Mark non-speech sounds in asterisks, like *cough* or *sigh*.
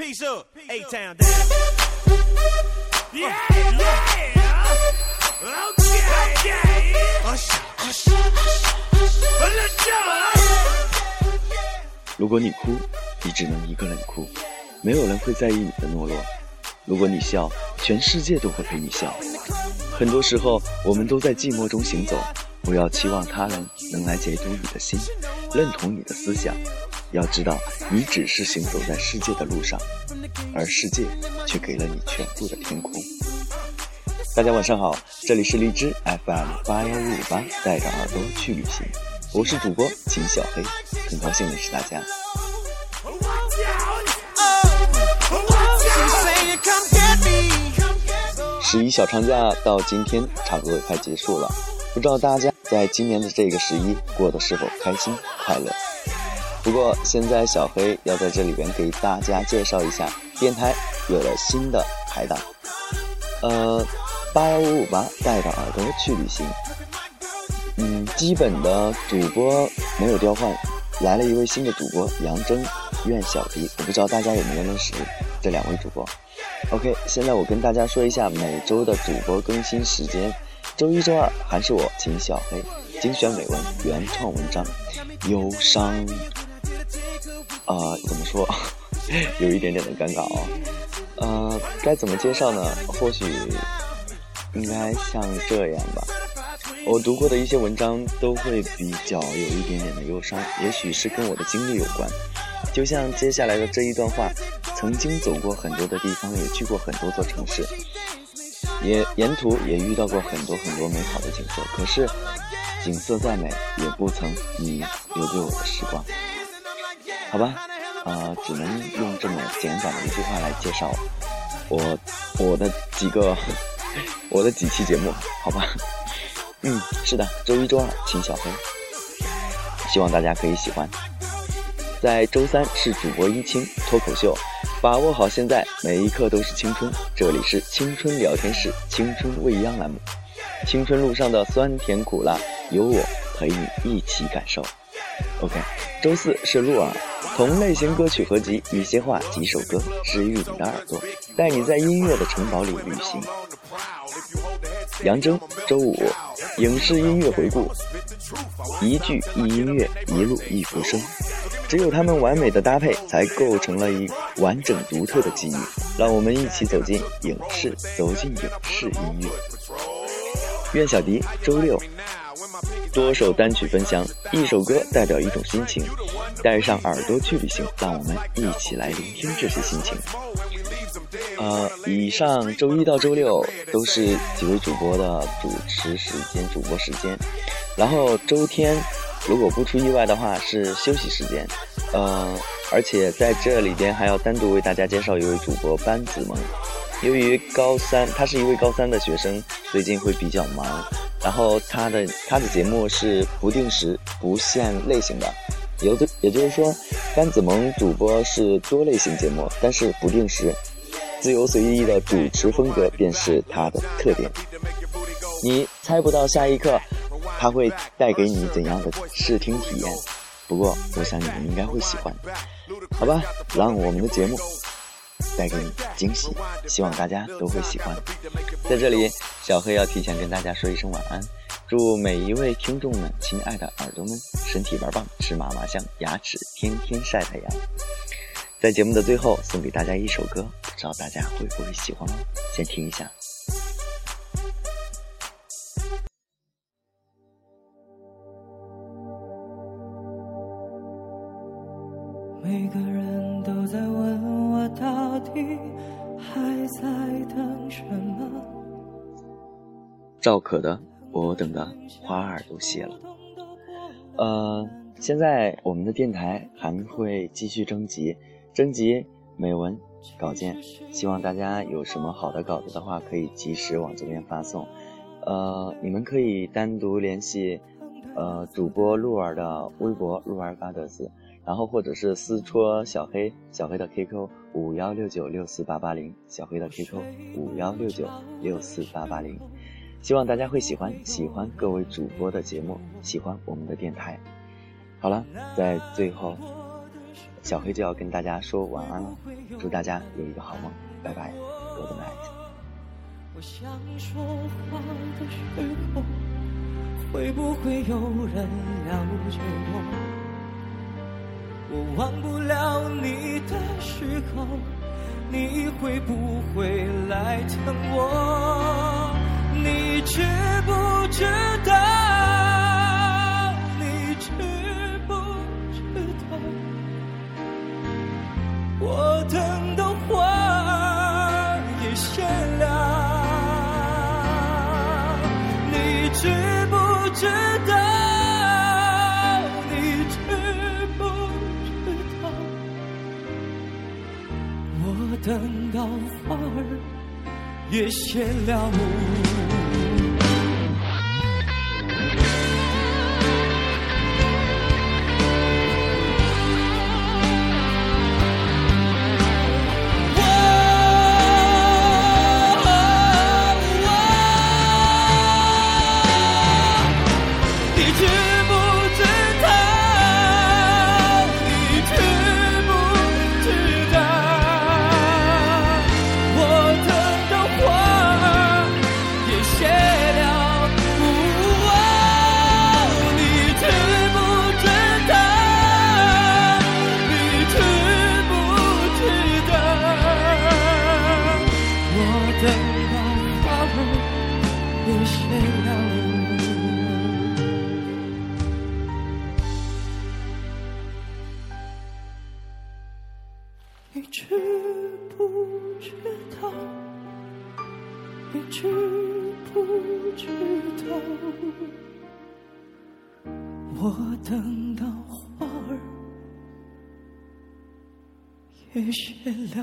Peace up, A Town down. Yeah, yeah. Okay, okay. Usher, usher, usher. Let's go. 如果你哭，你只能一个人哭，没有人会在意你的懦弱。如果你笑，全世界都会陪你笑。很多时候，我们都在寂寞中行走，不要期望他人能来解读你的心，认同你的思想。要知道，你只是行走在世界的路上，而世界却给了你全部的天空。大家晚上好，这里是荔枝 FM 八幺五五八，带着耳朵去旅行，我是主播秦小黑，很高兴认识大家。十一小长假到今天差不多也快结束了，不知道大家在今年的这个十一过得是否开心快乐？不过现在小黑要在这里边给大家介绍一下，电台有了新的排档，呃，八幺五五八带着耳朵去旅行。嗯，基本的主播没有调换，来了一位新的主播杨铮、苑小迪，我不知道大家有没有认识这两位主播。OK，现在我跟大家说一下每周的主播更新时间，周一、周二还是我秦小黑精选美文原创文章，忧伤，啊、怎么说，有一点点的尴尬哦。呃，该怎么介绍呢？或许应该像这样吧。我读过的一些文章都会比较有一点点的忧伤，也许是跟我的经历有关。就像接下来的这一段话，曾经走过很多的地方，也去过很多座城市，也沿途也遇到过很多很多美好的景色。可是，景色再美，也不曾你留给我的时光。好吧，呃，只能用这么简短的一句话来介绍我我的几个 *laughs* 我的几期节目，好吧？*laughs* 嗯，是的，周一、周二秦小黑，希望大家可以喜欢。在周三是主播一清脱口秀，把握好现在，每一刻都是青春。这里是青春聊天室，青春未央栏目，青春路上的酸甜苦辣，有我陪你一起感受。OK，周四是鹿耳，同类型歌曲合集，一些话，几首歌，治愈你的耳朵，带你在音乐的城堡里旅行。杨铮，周五，影视音乐回顾，一句一音乐，一路一浮生。只有他们完美的搭配，才构成了一完整独特的记忆。让我们一起走进影视，走进影视音乐。苑小迪，周六，多首单曲分享，一首歌代表一种心情，带上耳朵去旅行，让我们一起来聆听这些心情。呃，以上周一到周六都是几位主播的主持时间、主播时间，然后周天如果不出意外的话是休息时间。呃，而且在这里边还要单独为大家介绍一位主播班子萌。由于高三，他是一位高三的学生，最近会比较忙，然后他的他的节目是不定时、不限类型的。有的，也就是说，甘子萌主播是多类型节目，但是不定时。自由随意的主持风格便是他的特点。你猜不到下一刻他会带给你怎样的视听体验，不过我想你们应该会喜欢，好吧？让我们的节目带给你惊喜，希望大家都会喜欢。在这里，小黑要提前跟大家说一声晚安，祝每一位听众们、亲爱的耳朵们身体玩棒，吃嘛嘛香，牙齿天天晒太阳。在节目的最后，送给大家一首歌，不知道大家会不会喜欢哦？先听一下。赵可的《我等的花儿都谢了》。呃，现在我们的电台还会继续征集征集美文稿件，希望大家有什么好的稿子的话，可以及时往这边发送。呃，你们可以单独联系呃主播鹿儿的微博鹿儿嘎德斯，然后或者是私戳小黑，小黑的 QQ 五幺六九六四八八零，小黑的 QQ 五幺六九六四八八零。希望大家会喜欢，喜欢各位主播的节目，喜欢我们的电台。好了，在最后，小黑就要跟大家说晚安了，祝大家有一个好梦，拜拜，Good night。我想说话的时候，会不会有人了解我？我忘不了你的时候，你会不会来疼我？你知不知道？你知不知道？我等的花儿也谢了。你知不知道？你知不知道？我等到花儿也谢了。幕你知不知道？你知不知道？我等到花儿也谢了。